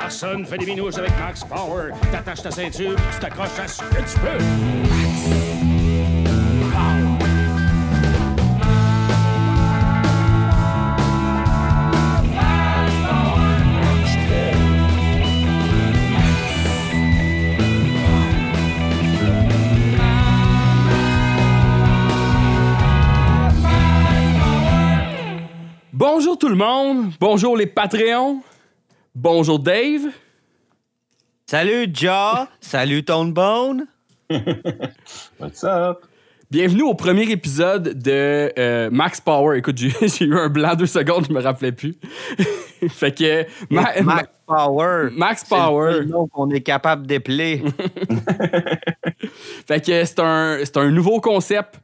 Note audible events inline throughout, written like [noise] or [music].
Personne fait des minouches avec Max Power. T'attaches ta ceinture, tu t'accroches à ce que tu peux. Bonjour tout le monde, bonjour les Patreons, bonjour Dave. Salut, Ja. Salut, Tone Bone. [laughs] What's up? Bienvenue au premier épisode de euh, Max Power. Écoute, j'ai [laughs] eu un blanc deux secondes, je me rappelais plus. [laughs] fait que Ma- Max Power. Ma- Max C'est le Power. nom qu'on est capable d'épeler. Fait que c'est un, c'est un nouveau concept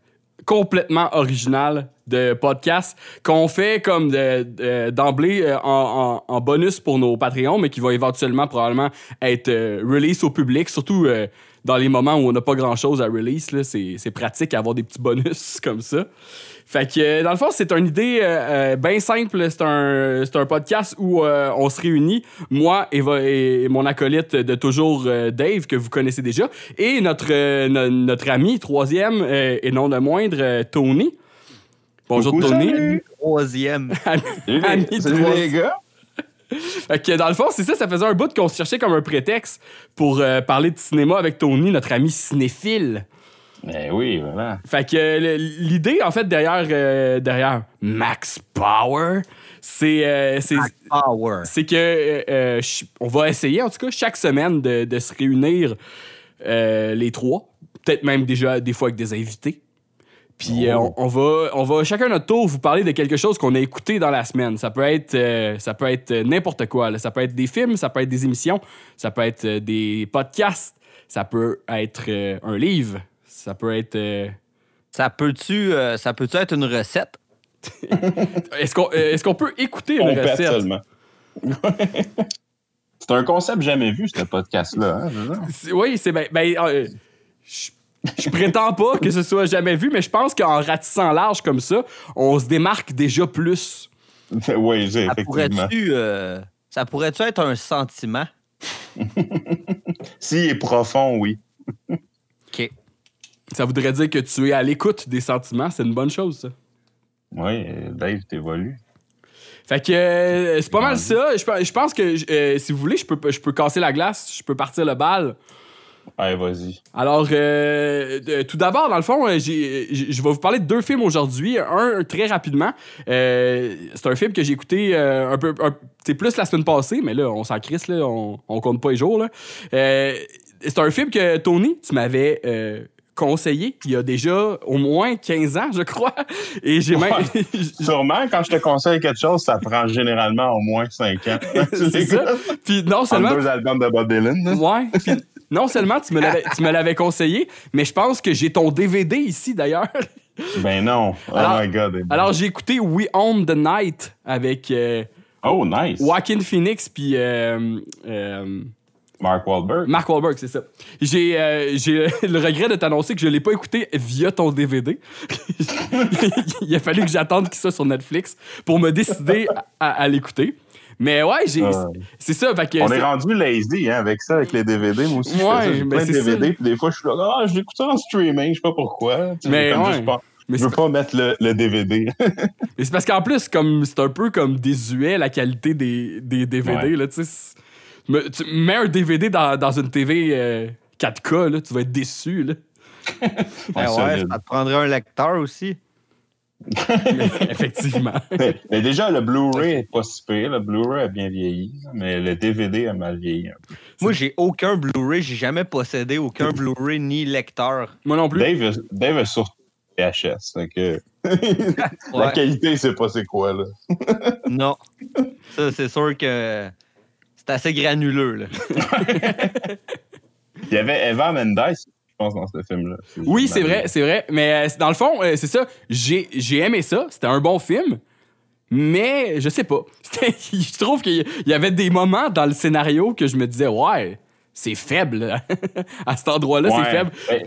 complètement original de podcast qu'on fait comme de- de- d'emblée euh, en, bonus pour nos Patreons, mais qui va éventuellement probablement être euh, release au public, surtout euh, dans les moments où on n'a pas grand-chose à release. c'est pratique d'avoir des petits bonus [laughs] comme ça. Fait que, dans le fond, c'est une idée euh, euh, bien simple. C'est un, c'est un podcast où euh, on se réunit, moi et, mon acolyte de toujours, euh, Dave, que vous connaissez déjà, et notre, euh, no- notre ami, troisième, euh, et non le moindre, euh, Tony. Bonjour, Coucou, Tony. salut. Troisième. [laughs] Ami- Salut, ami les, salut trois- les gars. Fait que, dans le fond, c'est ça, ça faisait un bout qu'on se cherchait comme un prétexte pour euh, parler de cinéma avec Tony, notre ami cinéphile. Ben oui, voilà. Fait que euh, l'idée, en fait, derrière, euh, derrière Max Power, c'est euh, c'est- que euh, on va essayer, en tout cas, chaque semaine de, de se réunir euh, les trois. Peut-être même déjà des fois avec des invités. Puis euh, on, on va, on va chacun notre tour vous parler de quelque chose qu'on a écouté dans la semaine. Ça peut être, euh, ça peut être n'importe quoi. là. Ça peut être des films, ça peut être des émissions, ça peut être euh, des podcasts, ça peut être euh, un livre, ça peut être. euh, Ça peut-tu euh, ça peut être une recette? [laughs] Est-ce qu'on euh, est-ce qu'on peut écouter une On recette? seulement. [laughs] c'est un concept jamais vu, ce podcast-là. Hein, Oui, c'est ben, ben, euh, je je prétends pas que ce soit jamais vu, mais je pense qu'en ratissant large comme ça, on se démarque déjà plus. [laughs] oui, j'ai effectivement. euh, ça pourrait-tu être un sentiment? S'il est profond, oui. Ça voudrait dire que tu es à l'écoute des sentiments, c'est une bonne chose, ça. Oui, Dave, t'évolues. Fait que euh, c'est pas mal ça. Je, pe- je pense que euh, si vous voulez, je peux, je peux casser la glace, je peux partir le bal. Allez, vas-y. Alors, euh, tout d'abord, dans le fond, euh, je vais vous parler de deux films aujourd'hui. Un, très rapidement. C'est un film que j'ai écouté un peu. C'est plus la semaine passée, mais là, on s'en crisse, là, on, on compte pas les jours. Là. C'est un film que, Tony, tu m'avais conseillé il y a déjà au moins 15 ans, je crois. Et j'ai même. [laughs] Sûrement, quand je te conseille quelque chose, ça prend généralement au moins 5 ans. [laughs] c'est ça. Puis non seulement. deux albums de Bob Dylan. Ouais. Puis non seulement tu me l'avais- tu me l'avais conseillé, mais je pense que j'ai ton DVD ici d'ailleurs. [laughs] Ben non. Oh Alors- my God. Alors j'ai écouté We Own the Night avec euh, oh, nice. Joaquin Phoenix puis euh, euh, Mark Wahlberg. Mark Wahlberg, c'est ça. J'ai euh, j'ai [laughs] le regret de t'annoncer que je l'ai pas écouté via ton DVD. [laughs] Il a fallu que j'attende qu'il soit sur Netflix pour me décider à, à l'écouter. Mais ouais, j'ai c'est ça. Fait que On est rendu lazy hein, avec ça, avec les DVD. Moi aussi, je Ouais, fais. J'ai ben plein de DVD, puis des fois, je suis là, ah, je l'écoute en streaming, je sais pas pourquoi. Tu Mais ouais. pas- je veux pas mettre le, le DVD. Mais c'est parce qu'en plus, comme c'est un peu comme désuet la qualité des, des DVD. Ouais. Là, tu sais, me- tu mets un DVD dans, dans une TV euh, 4K, là, tu vas être déçu. Là. [laughs] Ben ouais, ça te prendrait un lecteur aussi. Mais [laughs] effectivement. [laughs] mais, mais déjà, le Blu-ray est pas si pire. Le Blu-ray a bien vieilli, mais le DVD a mal vieilli un peu. Moi, j'ai aucun Blu-ray, j'ai jamais possédé aucun Blu-ray ni lecteur. Moi non plus. Dave, Dave est sur VHS. donc, euh, La Ouais. qualité, c'est pas c'est quoi, là. Non. Ça, c'est sûr que c'est assez granuleux. Là. [laughs] Il y avait Eva Mendes, je pense, dans ce film-là. Oui, c'est vrai, c'est vrai. Mais euh, dans le fond, euh, c'est ça. J'ai j'ai aimé ça. C'était un bon film. Mais je sais pas. [laughs] C'était- Je trouve qu'il y avait des moments dans le scénario que je me disais, ouais, c'est faible. [laughs] à cet endroit-là, c'est faible. Ben,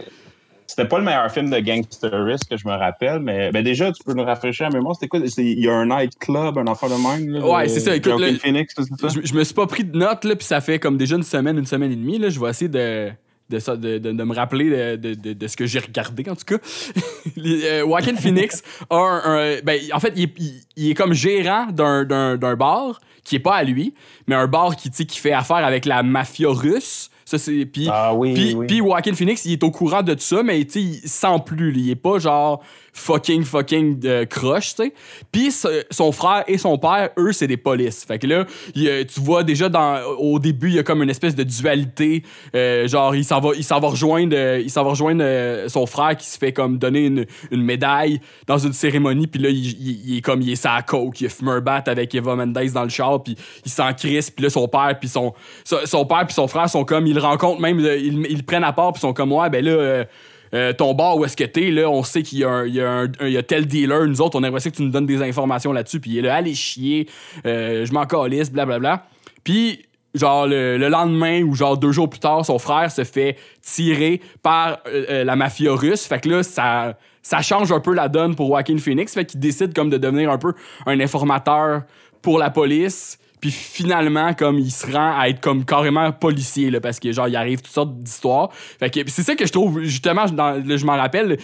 C'était pas le meilleur film de gangsterist que je me rappelle, mais ben déjà, tu peux nous rafraîchir la mémoire. C'était quoi? Il y a un nightclub, un enfant de même. là, Ouais, c'est ça, écoute, le- Phoenix, ça? Je, je me suis pas pris de notes, là, puis ça fait comme déjà une semaine, une semaine et demie. Là. Je vais essayer de, de, ça- de, de- de me rappeler de, de- de- de ce que j'ai regardé, en tout cas. [laughs] Euh, Joaquin Phoenix a un. un- ben, en fait, il est, il- il est comme gérant d'un, d'un, d'un bar qui est pas à lui, mais un bar qui, qui fait affaire avec la mafia russe. Ça, c'est. Puis, Ah oui, puis, oui. puis Joaquin Phoenix, il est au courant de tout ça, mais tu sais, il sent plus. Il est pas genre fucking, fucking euh, croche, tu sais. Puis son frère et son père, eux, c'est des polices. Fait que là, tu vois déjà dans, au début, il y a comme une espèce de dualité. Euh, genre, il s'en va, il s'en va rejoindre, euh, il s'en va rejoindre euh, son frère qui se fait comme donner une, médaille dans une cérémonie. Puis là, il, est comme, il est sa coke. Il a fumé un bat avec Eva Mendes dans le char. Puis il s'en crisse. Puis là, son père, puis son, son, père, puis son frère sont comme, ils rencontrent même, ils, prennent à part. Puis sont comme, ouais, ben là. Euh, ton bar où est-ce que t'es, là, on sait qu'il y a, un, il y y a tel dealer, nous autres, on aimerait ça que tu nous donnes des informations là-dessus, puis il est là, allez chier, euh, je m'en calisse, blablabla. Puis, genre, le, le lendemain ou genre deux jours plus tard, son frère se fait tirer par euh, euh, la mafia russe, fait que là, ça, ça change un peu la donne pour Joaquin Phoenix, fait qu'il décide comme de devenir un peu un informateur pour la police. Puis finalement, comme il se rend à être comme carrément policier, là, parce que genre, il arrive toutes sortes d'histoires. Fait que c'est ça que je trouve, justement, je m'en rappelle,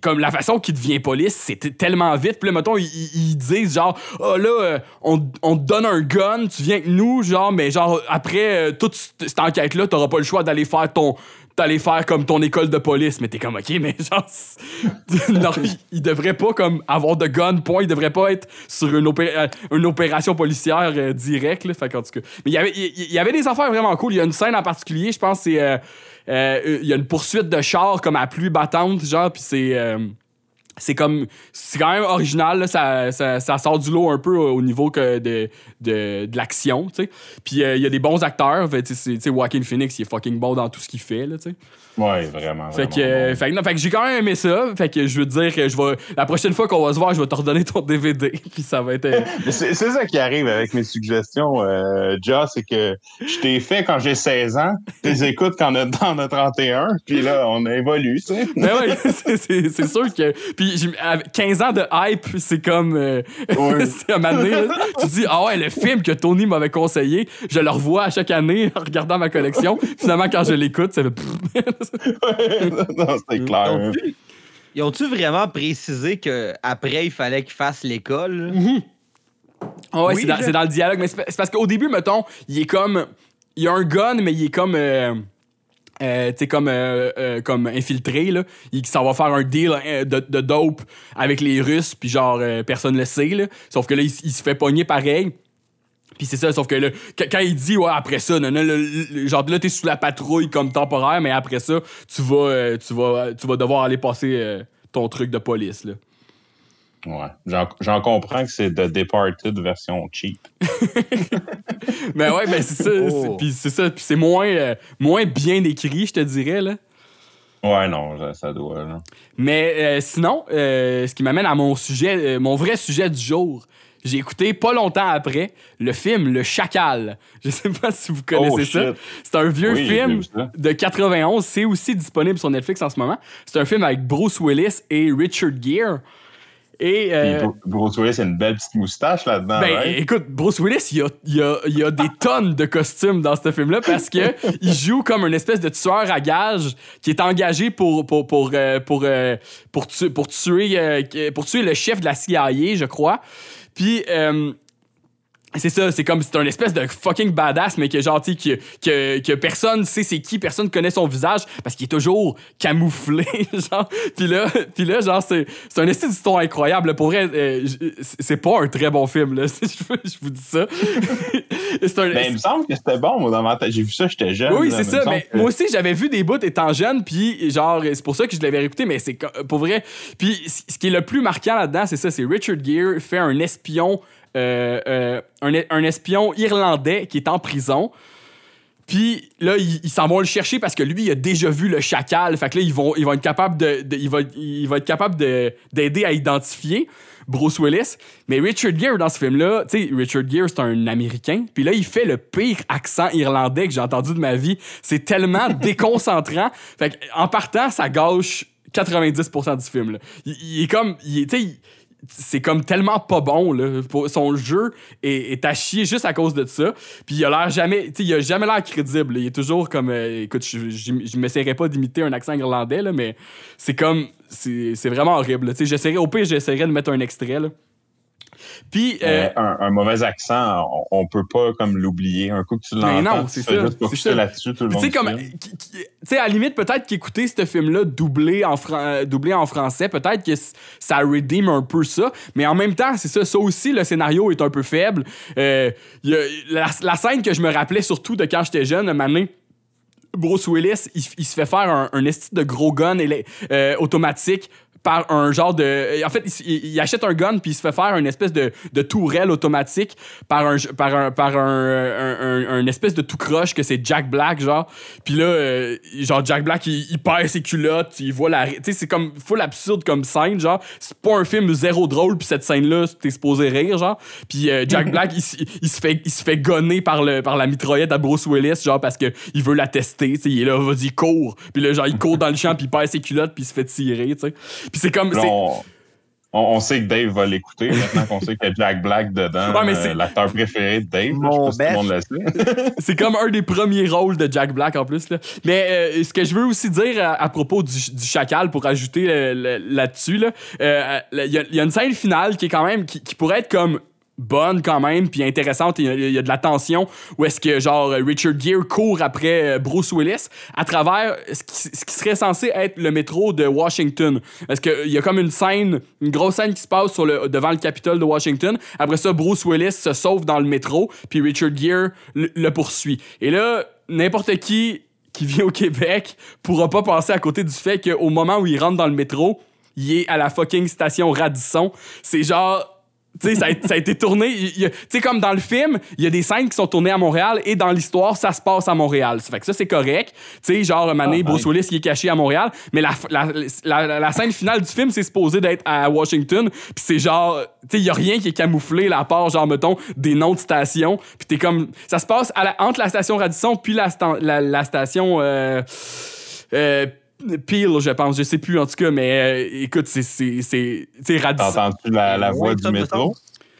comme la façon qu'il devient police, c'était tellement vite. Puis là, mettons, ils, disent genre, oh là, euh, on, on te donne un gun, tu viens avec nous, genre, mais genre, après euh, toute cette enquête-là, t'auras pas le choix d'aller faire ton d'aller faire comme ton école de police mais t'es comme ok mais genre [laughs] non, [laughs] il, il devrait pas comme avoir de gun point il devrait pas être sur une, euh, une opération policière euh, directe là. fait qu'en tout cas mais il y avait il, il y avait des affaires vraiment cool il y a une scène en particulier je pense c'est euh, il y a une poursuite de char comme à pluie battante genre puis c'est euh, c'est comme c'est quand même original là, ça, ça, ça sort du lot un peu au niveau que de, de, de l'action tu sais puis euh, il y a des bons acteurs fait, tu Joaquin Phoenix il est fucking bon dans tout ce qu'il fait là tu sais Ouais, vraiment. fait que, euh, fait, non, fait que j'ai quand même aimé ça. Fait que je veux te dire que je vais. La prochaine fois qu'on va se voir, je vais te redonner ton DVD. [laughs] Puis ça va être. euh, [laughs] C'est ça qui arrive avec mes suggestions, euh, c'est que je t'ai fait quand j'ai 16 ans, tu les [laughs] écoutes quand on a, on a 31, puis là, on évolue, tu sais. Mais ouais, c'est- sûr que. Puis j'ai- avec 15 ans de hype, c'est comme. euh, Ouais. [laughs] c'est à un moment donné, là, tu te dis, ah ouais, le film que Tony m'avait conseillé, je le revois à chaque année [laughs] en regardant ma collection. Finalement, quand je l'écoute, ça [laughs] fait. non, c'était clair. Ils ont-tu vraiment précisé qu'après, il fallait qu'il fasse l'école? Ah ouais, Oui, c'est dans, je- c'est dans le dialogue. Mais c'est pa- c'est parce qu'au début, mettons, il est comme. Il y a un gun, mais il est comme. euh, euh, tu sais, comme, euh, euh, comme infiltré, là. Il s'en va faire un deal euh, de, dope avec les Russes, puis genre, euh, personne le sait, là. Sauf que là, il, se fait pogner pareil. Puis c'est ça, sauf que là, qu- quand il dit, ouais, après ça, non, non, le- genre là, t'es sous la patrouille comme temporaire, mais après ça, tu vas, euh, tu vas, tu vas devoir aller passer ton truc de police, là. Ouais. J'en- J'en comprends que c'est The Departed version cheap. [laughs] Ben ouais, ben c'est ça. Oh. c'est- Puis c'est ça. Puis c'est moins, euh, moins bien écrit, je te dirais, là. Ouais, non, ça- ça doit. là. Mais euh, sinon, euh, ce qui m'amène à mon sujet, euh, mon vrai sujet du jour. J'ai écouté pas longtemps après le film Le Chacal. [laughs] Je sais pas si vous connaissez Oh, ça. C'est un vieux Oui, film de 91. C'est aussi disponible sur Netflix en ce moment. C'est un film avec Bruce Willis et Richard Gere. Et euh, Bru- Bruce Willis a une belle petite moustache là-dedans. Ben, écoute, Bruce Willis, il y a, il a- il a des tonnes de costumes dans ce film-là parce que [laughs] il joue comme une espèce de tueur à gages qui est engagé pour, pour, pour, euh, pour, euh, pour, tu- pour tuer, pour tuer le chef de la CIA, je crois. Puis, c'est ça, c'est comme c'est un espèce de fucking badass, mais que genre, tu que, que, que personne sait c'est qui, personne connaît son visage parce qu'il est toujours camouflé, [laughs] genre. Puis là, puis là genre, c'est, c'est un estime d'histoire incroyable. Pour vrai, euh, c'est pas un très bon film, là. [laughs] je, vous- dis ça. [laughs] c'est un, Ben, il me semble que c'était bon, moi, dans ma tête. J'ai vu ça, j'étais jeune. oui, c'est ça. Mais que- moi aussi, j'avais vu des bouts étant jeune, puis genre, c'est pour ça que je l'avais réécouté, mais c'est pour vrai. Puis ce qui est le plus marquant là-dedans, c'est ça, c'est Richard Gere fait un espion, un, un espion irlandais qui est en prison. Puis là, ils s'en vont le chercher parce que lui, il a déjà vu le chacal. Fait que là, ils vont, ils vont être capables de, il va, être capable de- d'aider à identifier Bruce Willis. Mais Richard Gere, dans ce film-là, tu sais, Richard Gere, c'est un Américain. Puis là, il fait le pire accent irlandais que j'ai entendu de ma vie. C'est tellement [laughs] déconcentrant. Fait que, en partant, ça gâche 90% du film. là. Il, est comme, il il- c'est comme tellement pas bon là. Son jeu est, est à chier juste à cause de ça puis il a l'air jamais il a jamais l'air crédible il est toujours comme euh, écoute je, m'essaierai pas d'imiter un accent irlandais là, mais c'est comme c'est vraiment horrible au pire j'essaierai de mettre un extrait là. Puis euh, un, un mauvais accent, on, on peut pas comme l'oublier. Un coup que tu Mais l'entends, non, c'est ça, juste c'est focuser ça. là-dessus tout le Puis long tu sais, comme. Tu à la limite, peut-être qu'écouter ce film-là doublé en, fran- euh, doublé en français, peut-être que c- ça redeem un peu ça. Mais en même temps, c'est ça. Ça aussi, le scénario est un peu faible. Euh, y a- la, la scène que je me rappelais surtout de quand j'étais jeune, donné, Bruce Willis, il, il se fait faire un, un esti de gros gun euh, automatique par un genre de... En fait, il, achète un gun puis il se fait faire une espèce de, de tourelle automatique par un par un par un, un, un- un espèce de tout croche que c'est Jack Black genre. Puis là, euh, genre Jack Black il, il perd ses culottes, il voit la... Tu sais, c'est comme full absurde comme scène genre. C'est pas un film zéro drôle puis cette scène là t'es supposé rire genre. Puis euh, Jack [laughs] Black il se fait il se fait gonner par le par la mitraillette à Bruce Willis genre parce que il veut la tester, tu sais, il est là vas-y cours. Puis là genre il court dans le champ puis il perd ses culottes puis il se fait tirer, tu sais. Puis c'est comme on, sait que Dave va l'écouter maintenant qu'on sait qu'il y a Jack Black dedans. Ouais, euh, c'est- l'acteur préféré de Dave. Mon je sais pas si tout le monde le sait. [laughs] C'est comme un des premiers rôles de Jack Black en plus. Là. Mais euh, ce que je veux aussi dire à, à propos du, du chacal, pour ajouter euh, là-dessus, là, euh, il y, a- il y a une scène finale qui est quand même qui, qui pourrait être comme bonne quand même puis intéressante. Il y, a, de la tension où est-ce que genre Richard Gere court après euh, Bruce Willis à travers ce qui, serait censé être le métro de Washington. Parce que il y a comme une scène une grosse scène qui se passe sur le, devant le Capitole de Washington. Après ça Bruce Willis se sauve dans le métro puis Richard Gere le, le poursuit. Et là n'importe qui qui vient au Québec pourra pas passer à côté du fait qu'au moment où il rentre dans le métro il est à la fucking station Radisson. C'est genre tu sais, ça, a- ça a été tourné. Tu sais, comme dans le film, il y a des scènes qui sont tournées à Montréal et dans l'histoire, ça se passe à Montréal. Ça fait que ça, c'est correct. Tu sais, genre, Mané, Ah, Bruce. Willis, il est caché à Montréal. Mais la, la, la, la scène finale du film, c'est supposé d'être à Washington. Puis c'est genre, tu sais, il y a rien qui est camouflé, là, à part, genre, mettons, des noms de stations. Puis t'es comme. Ça se passe à entre la station Radisson puis la, la station. Euh, euh, Peel, je pense, je sais plus en tout cas, mais euh, écoute, c'est. c'est- c'est- Tu sais, Radisson. T'entends-tu la, la Ouais, voix du métro?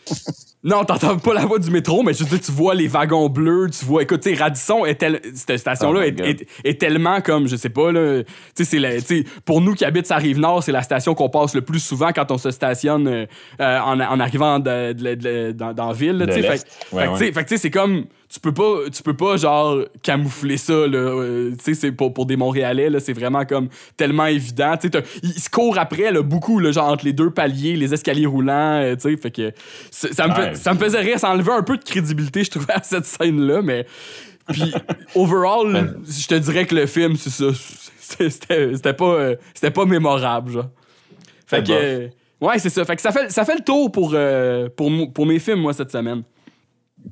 [laughs] Non, t'entends pas la voix du métro, mais je veux dire, tu vois les wagons bleus, tu vois. Écoute, tu sais, Radisson, est tel- cette station-là Oh est, God. est- est tellement comme, je sais pas, là. Tu sais, c'est la- tu sais, pour nous qui habitent sa rive nord, c'est la station qu'on passe le plus souvent quand on se stationne euh, euh, en, en arrivant de- de- de- dans, dans la ville, là, De tu. Fait, fait Ouais, sais, fait que, tu sais, c'est comme. Tu peux pas, tu peux pas genre camoufler ça là. euh, tu sais, c'est pour, pour des Montréalais là, c'est vraiment comme tellement évident. Tu sais, ils se courent après là, beaucoup là, genre entre les deux paliers, les escaliers roulants. euh, tu sais, fait que ça, me Ouais. ça me faisait rire, ça enlevait un peu de crédibilité, je trouvais, à cette scène-là, mais. Puis, overall, je te dirais que le film, c'est ça. C'était c'était pas, euh, c'était pas mémorable, genre. Fait que. ouais, c'est ça. Fait que ça fait, ça fait le tour pour, euh, pour, pour mes films, moi, cette semaine.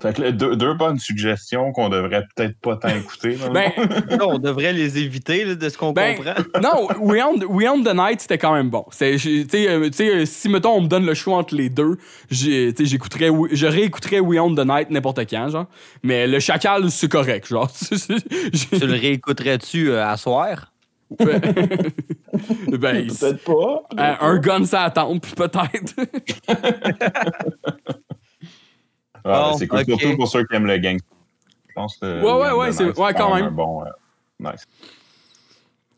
Fait que là, deux, deux bonnes suggestions qu'on devrait peut-être pas tant écouter. Ben, [laughs] on devrait les éviter là, de ce qu'on Ben, comprend. [laughs] non, We Own the Night, c'était quand même bon. C'est- j'ai- Tu sais, euh, tu sais, euh, si, mettons, on me donne le choix entre les deux, j'ai- tu sais, j'écouterais, je réécouterais We Own the Night n'importe quand, genre. Mais le chacal, c'est correct, genre. [laughs] Tu le réécouterais-tu euh, à soir? ben, ben, peut-être pas. euh, un gun, ça attend, peut-être. Ah, Bon, c'est cool, surtout pour ceux qui aiment le gang. Je pense que Ouais, ouais, William ouais, c'est- Nice, ouais, quand même. bon. euh, nice.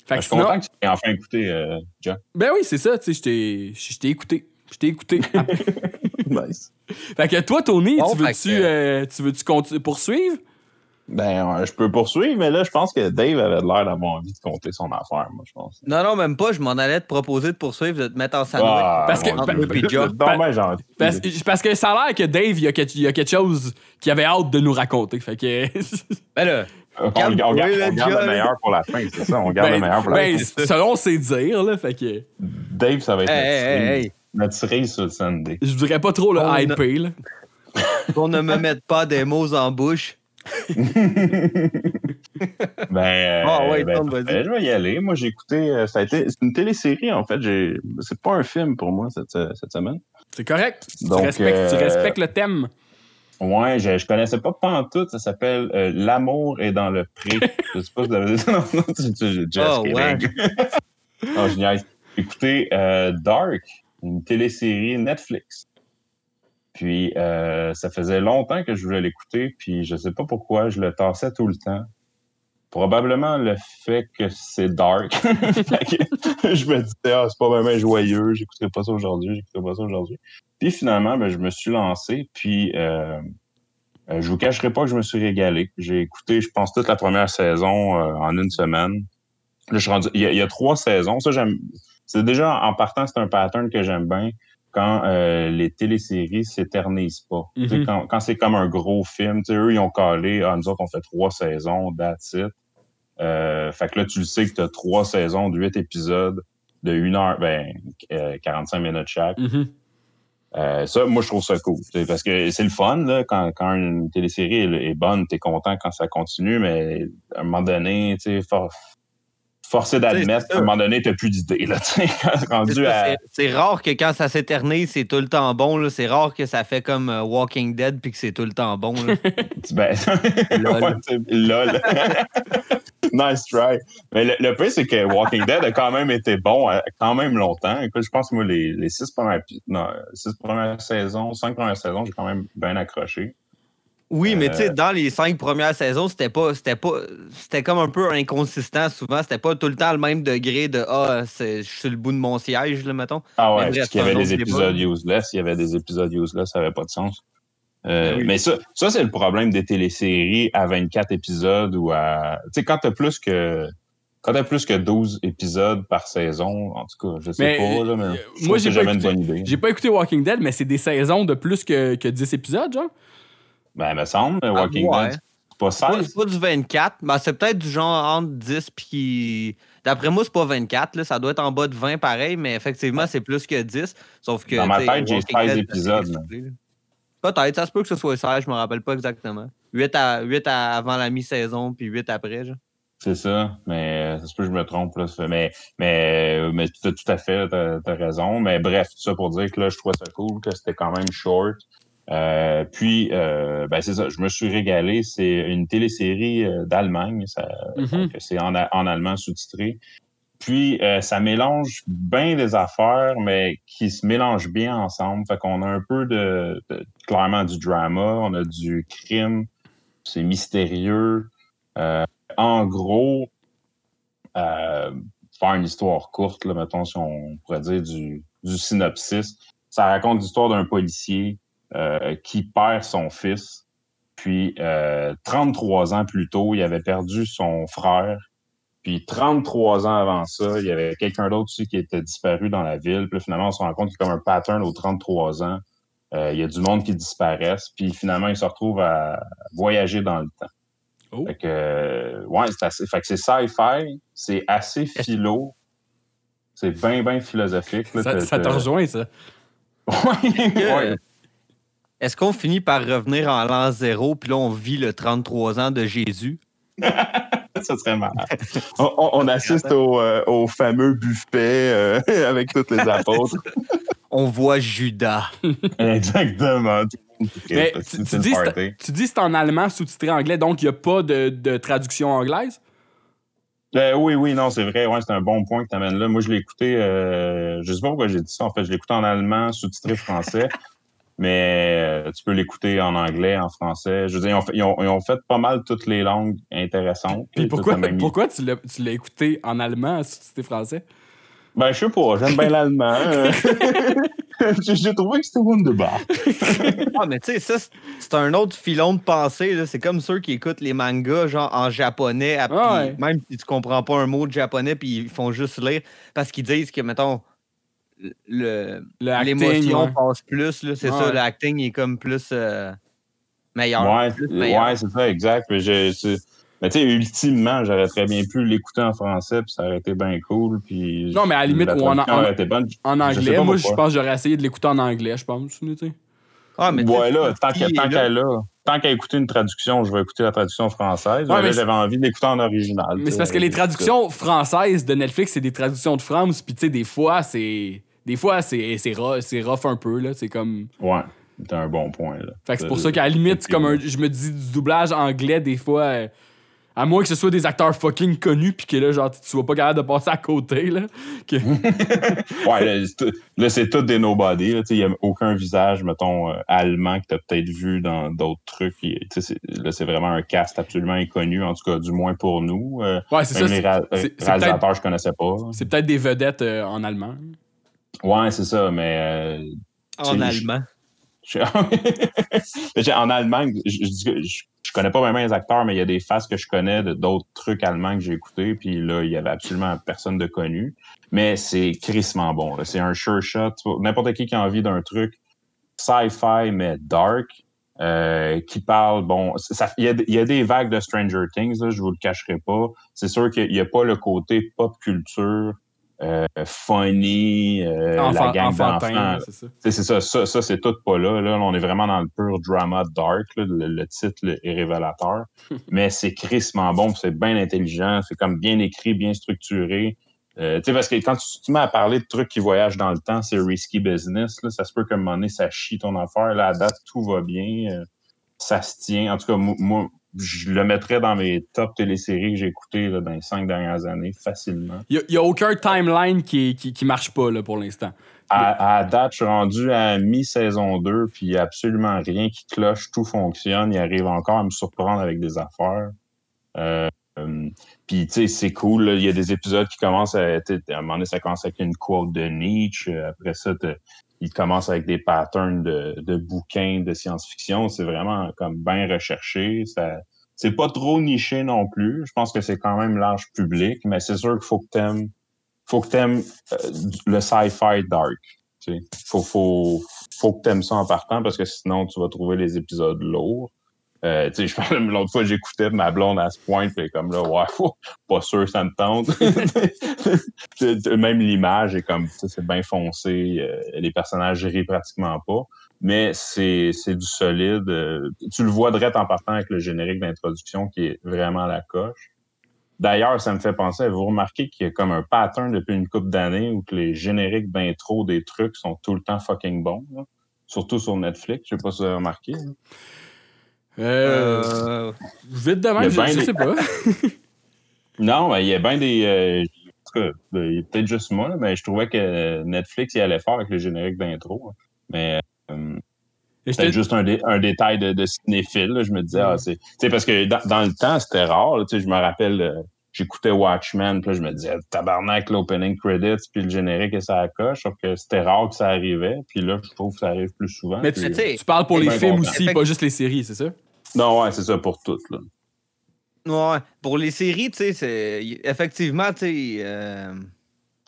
Fait Je suis sinon, content que tu aies enfin écouté, euh, John. ben oui, c'est ça, tu sais, je t'ai- je t'ai écouté. Je t'ai écouté. [laughs] nice. fait que toi, Tony, Bon, tu fait veux-tu que- euh, tu veux-tu conti- poursuivre? Ben, je peux poursuivre, mais là, je pense que Dave avait l'air d'avoir envie de compter son affaire, moi, je pense. Non, non, même pas. Je m'en allais te proposer de poursuivre, de te mettre en sandwich. Ah, Parce que-. Parce, parce que ça a l'air que Dave, il y, a quelque, il y a quelque chose qu'il avait hâte de nous raconter. Fait que. [laughs] Ben là, On, garde, là, on garde le meilleur pour la fin, c'est ça. On garde le ben, meilleur pour la ben, fin. selon ses dires, là. Fait que. Dave, ça va être hey, notre, hey, cerise, hey, hey. notre cerise sur le Sunday. Je voudrais pas trop le hyper, là. [laughs] Qu'on ne me mette pas des mots en bouche. [laughs] Ben, euh, Ah ouais, ben, je vais y aller. Moi, j'ai écouté. euh, ça a été. C'est une télésérie, en fait. J'ai. C'est pas un film pour moi cette, cette semaine. C'est correct. Donc, tu, respectes, tu euh, respectes le thème. Ouais, je, je connaissais pas tout. Ça s'appelle euh, L'amour est dans le pré. [laughs] je sais pas si vous avez [laughs] non, non, tu- tu- just Oh, ouais. kidding. non, je niaise. Écoutez, euh, Dark, une télésérie Netflix. Puis, euh, ça faisait longtemps que je voulais l'écouter, puis je sais pas pourquoi, je le tassais tout le temps. Probablement le fait que c'est dark. [laughs] Je me disais, ah, c'est pas vraiment joyeux, j'écouterai pas ça aujourd'hui, j'écouterai pas ça aujourd'hui. Puis finalement, ben, je me suis lancé, puis euh, euh, je vous cacherai pas que je me suis régalé. J'ai écouté, je pense, toute la première saison euh, en une semaine. Là, je suis rendu- il, y a, il y a trois saisons. Ça, j'aime. C'est déjà en partant, c'est un pattern que j'aime bien quand euh, les téléséries s'éternisent pas. Mhm. Quand, quand c'est comme un gros film, eux, ils ont calé, ah, nous autres, on fait trois saisons, that's it. Euh, fait que là, tu le sais que tu as trois saisons de huit épisodes de une heure, ben, euh, 45 minutes chaque. Mhm. Euh, ça, moi, je trouve ça cool. Parce que c'est le fun, là, quand, quand une télésérie est, est bonne, t'es content quand ça continue, mais à un moment donné, tu sais, forcé d'admettre ça. un moment donné, t'as plus d'idées, [laughs] tu C'est à... rare que quand ça s'éternise, c'est tout le temps bon. C'est rare que ça fait comme euh, Walking Dead puis que c'est tout le temps bon. là. [laughs] Ben, [laughs] Lol. nice try. Mais le, le pire, c'est que Walking Dead a quand même été bon euh, quand même longtemps. Écoute, je pense que moi, les, les six, premières, non, six premières saisons, cinq premières saisons, j'ai quand même bien accroché. Oui, mais tu sais, Euh, dans les cinq premières saisons, c'était pas. C'était pas. C'était comme un peu inconsistant souvent. C'était pas tout le temps le même degré de Ah, c'est- je suis le bout de mon siège, là, mettons. Ah ouais, parce qu'il y avait des épisodes débat. useless, il y avait des épisodes useless, ça n'avait pas de sens. Euh, Ben oui. Mais ça, ça c'est le problème des téléséries à 24 épisodes ou à. Tu sais, quand t'as plus que. Quand t'as plus que 12 épisodes par saison, en tout cas, je sais Mais, pas, là, mais euh, je moi, j'ai jamais une écouté- bonne idée. J'ai pas écouté Walking Dead, mais c'est des saisons de plus que, que 10 épisodes, genre. Ben, me semble, Walking Ah, ouais. Dead, c'est pas C'est pas, 16. c'est pas du 24, mais c'est peut-être du genre entre 10 puis. D'après moi, c'est pas 24, là, ça doit être en bas de 20 pareil, mais effectivement, c'est plus que 10. Sauf que. Dans ma tête, j'ai Walking 16 Dead, épisodes. Peut-être, ça se peut que ce soit 16, je me rappelle pas exactement. 8, à, 8 à- avant la mi-saison, puis 8 après. Genre. C'est ça, mais euh, ça se peut que je me trompe. Là, mais mais, mais tu as tout à fait t'as, t'as raison. Mais bref, tout ça pour dire que là, je trouvais ça cool, que c'était quand même short. Euh, puis, euh, ben c'est ça, je me suis régalé. C'est une télésérie euh, d'Allemagne. Donc, c'est en, allemand sous-titré. Puis, ça mélange bien des affaires, mais qui se mélangent bien ensemble. Fait qu'on a un peu de, de- clairement du drama, on a du crime, c'est mystérieux. En gros, faire une histoire courte, là, mettons, si on pourrait dire du, du synopsis, ça raconte l'histoire d'un policier qui perd son fils. Puis, euh, 33 ans plus tôt, il avait perdu son frère. Puis, 33 ans avant ça, il y avait quelqu'un d'autre aussi qui était disparu dans la ville. Puis, là, finalement, on se rend compte qu'il y a comme un pattern aux 33 ans. Euh, il y a du monde qui disparaissent. Puis, finalement, il se retrouve à voyager dans le temps. Oh. Fait que, euh, ouais, c'est assez. Fait que c'est sci-fi, c'est assez philo. C'est bien, bien philosophique. là. Ça, te rejoint, ça? [laughs] Ouais, ouais. Est-ce qu'on finit par revenir en l'an zéro, puis là, on vit le 33 ans de Jésus? [laughs] ça serait malade. On, on- on assiste au, euh, au fameux buffet euh, [laughs] avec tous les apôtres. [laughs] On voit Judas. Exactement. Mais tu, dis, tu dis que c'est en allemand sous-titré anglais, donc il n'y a pas de, de traduction anglaise? Euh, oui, oui, non, c'est vrai. Ouais, c'est un bon point que tu amènes là. Moi, je l'ai écouté, euh, je sais pas pourquoi j'ai dit ça. En fait, je l'ai écouté en allemand, sous-titré français. Mais euh, tu peux l'écouter en anglais, en français. Je veux dire, ils ont fait, ils ont- ils ont fait pas mal toutes les langues intéressantes. Puis pourquoi, pourquoi tu l'as tu l'as écouté en allemand sous-titré français? Ben, je sais pas, j'aime bien l'allemand. [laughs] [laughs] J'ai trouvé que c'était wunderbar. Ah, mais tu sais, ça, c'est- c'est un autre filon de pensée. là. C'est comme ceux qui écoutent les mangas genre en japonais, à- Ah ouais. même si tu comprends pas un mot de japonais, puis ils font juste lire parce qu'ils disent que, mettons, le- Le l'émotion ouais. passe plus. là. C'est Ouais. ça, l'acting est comme plus euh, meilleur. Ouais, c'est ça, exact. Mais, je- mais tu sais, ultimement, j'aurais très bien pu l'écouter en français, puis ça aurait été bien cool. Puis Non, mais à la limite, la ou en- en- bonne. Anglais, moi, je pense que j'aurais essayé de l'écouter en anglais, je pense. tu sais. Ah, mais Ouais, là, tant qu'elle est tant là? qu'elle a, tant qu'à écouter une traduction, je vais écouter la traduction française. Ouais, j'avais envie d'écouter en original. Mais c'est parce que les traductions françaises de Netflix, c'est des traductions de France, puis tu sais, des fois, c'est. Des fois, c'est rough, un peu, là. C'est comme. Ouais, c'est un bon point. Là. Fait que c'est pour ça qu'à la limite, c'est comme un. Je me dis du doublage anglais, des fois. euh, à moins que ce soit des acteurs fucking connus, puis que là, genre, tu sois pas capable de passer à côté, là. Que- [laughs] Ouais, là, c'est tout- des nobody. là, Il n'y a aucun visage, mettons, euh, allemand que tu as peut-être vu dans d'autres trucs. Et, Là, c'est vraiment un cast absolument inconnu, en tout cas, du moins pour nous. Euh, Ouais, c'est ça. les réalisateurs, je connaissais pas. C'est peut-être des vedettes euh, en allemand. Ouais, c'est ça, mais. euh, En allemand. je- [laughs] en Allemagne, je, je connais pas vraiment les acteurs, mais il y a des faces que je connais de d'autres trucs allemands que j'ai écoutés, puis là, il y avait absolument personne de connu. Mais c'est crissement bon. C'est un sure shot. N'importe qui qui a envie d'un truc sci-fi, mais dark, euh, qui parle, bon, ça- il y, a, il y a des vagues de Stranger Things, là, je vous le cacherai pas. C'est sûr qu'il n'y a pas le côté pop culture, euh, funny, euh, Enfant- la gang d'enfants. c'est ça. Ça, ça, c'est tout pas là. Là, on est vraiment dans le pur drama dark. là. Le, le titre est révélateur. [laughs] Mais c'est crissement bon, c'est bien intelligent, c'est comme bien écrit, bien structuré. Euh, tu sais, parce que quand tu tu mets à parler de trucs qui voyagent dans le temps, c'est risky business. Là. Ça se peut qu'à un moment donné, ça chie ton affaire. Là, à date, tout va bien. euh, ça se tient. En tout cas, mo- moi, je le mettrais dans mes top téléséries que j'ai écoutées là, dans les cinq dernières années, facilement. Il n'y a, aucun timeline qui, qui, qui marche pas là, pour l'instant. À, à date, je suis rendu à mi-saison 2, puis il n'y a absolument rien qui cloche, tout fonctionne. Il arrive encore à me surprendre avec des affaires. Euh, euh, puis, tu sais, c'est cool. Il y a des épisodes qui commencent à... À un moment donné, ça commence avec une quote de Nietzsche. Euh, Après ça, il commence avec des patterns de, de bouquins de science-fiction. C'est vraiment comme bien recherché. Ça, c'est pas trop niché non plus. Je pense que c'est quand même large public, mais c'est sûr qu'il faut que t'aimes faut que t'aimes euh, le sci-fi dark. Tu sais. Faut, faut, faut que t'aimes ça en partant parce que sinon tu vas trouver les épisodes lourds. Euh, tu sais, je l'autre fois, j'écoutais ma blonde à ce point, puis comme là, ouais, faut- [laughs] pas sûr, ça me tente. [laughs] Même l'image est comme, c'est bien foncé, euh, les personnages rient pratiquement pas, mais c'est c'est du solide. euh, tu le vois direct en partant avec le générique d'introduction qui est vraiment la coche. D'ailleurs, ça me fait penser, vous remarquez qu'il y a comme un pattern depuis une couple d'années où que les génériques d'intro des trucs sont tout le temps fucking bons, là? surtout sur Netflix. Je sais pas si vous avez remarqué. là. Euh, Euh, Vite de même, je, des- sais pas. [laughs] Non, mais il y a bien des. euh, en tout cas, ben, il y a peut-être juste moi, là, mais je trouvais que Netflix y allait fort avec les génériques d'intro. hein. Mais euh, C'était te- juste un, dé- un détail de, de cinéphile. là. Je me disais, ah, c'est. Tu sais, parce que dans, dans le temps, c'était rare. là. Tu sais, je me rappelle, euh, j'écoutais Watchmen, puis là, je me disais, tabarnak, l'opening credits, puis le générique et ça coche. Sauf que c'était rare que ça arrivait. Puis là, je trouve que ça arrive plus souvent. Mais tu, tu sais, tu parles pour les films content. aussi, pas juste les séries, c'est ça? Non, ouais, c'est ça pour toutes. Là. ouais. Pour les séries, tu sais, effectivement, tu sais, euh, Tu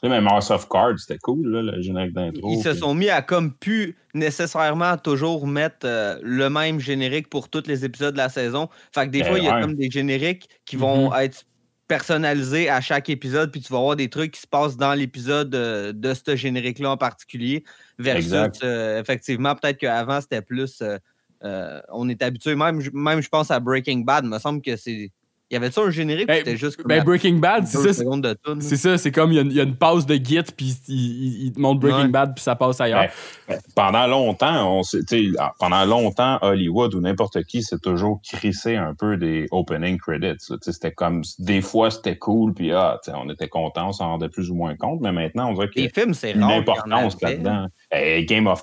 sais, même House of Cards, c'était cool, là, le générique d'intro. ils se sont mis à comme plus nécessairement toujours mettre euh, le même générique pour tous les épisodes de la saison. Fait que des Ben fois, il y a comme des génériques qui vont être personnalisés à chaque épisode, puis tu vas avoir des trucs qui se passent dans l'épisode euh, de ce générique-là en particulier. Versus, euh, effectivement, peut-être qu'avant, c'était plus. Euh, on est habitué, même, même je pense à Breaking Bad, il me semble que c'est. Y avait-tu un générique ou Ben, c'était juste comme Ben, la Breaking Bad, c'est ça. C'est ça, c'est comme il y a une- il y, a une pause de Git, puis il, il- il te montre Breaking Ouais. Bad, puis ça passe ailleurs. Ouais. Ben, Pendant longtemps, on ah, pendant longtemps, Hollywood ou n'importe qui s'est toujours crissé un peu des opening credits. C'était comme des fois c'était cool, puis ah, on était content, on s'en rendait plus ou moins compte, mais maintenant on dirait qu'il y Les a films, c'est une rare. qu'il y en importance avait. là-dedans. Game of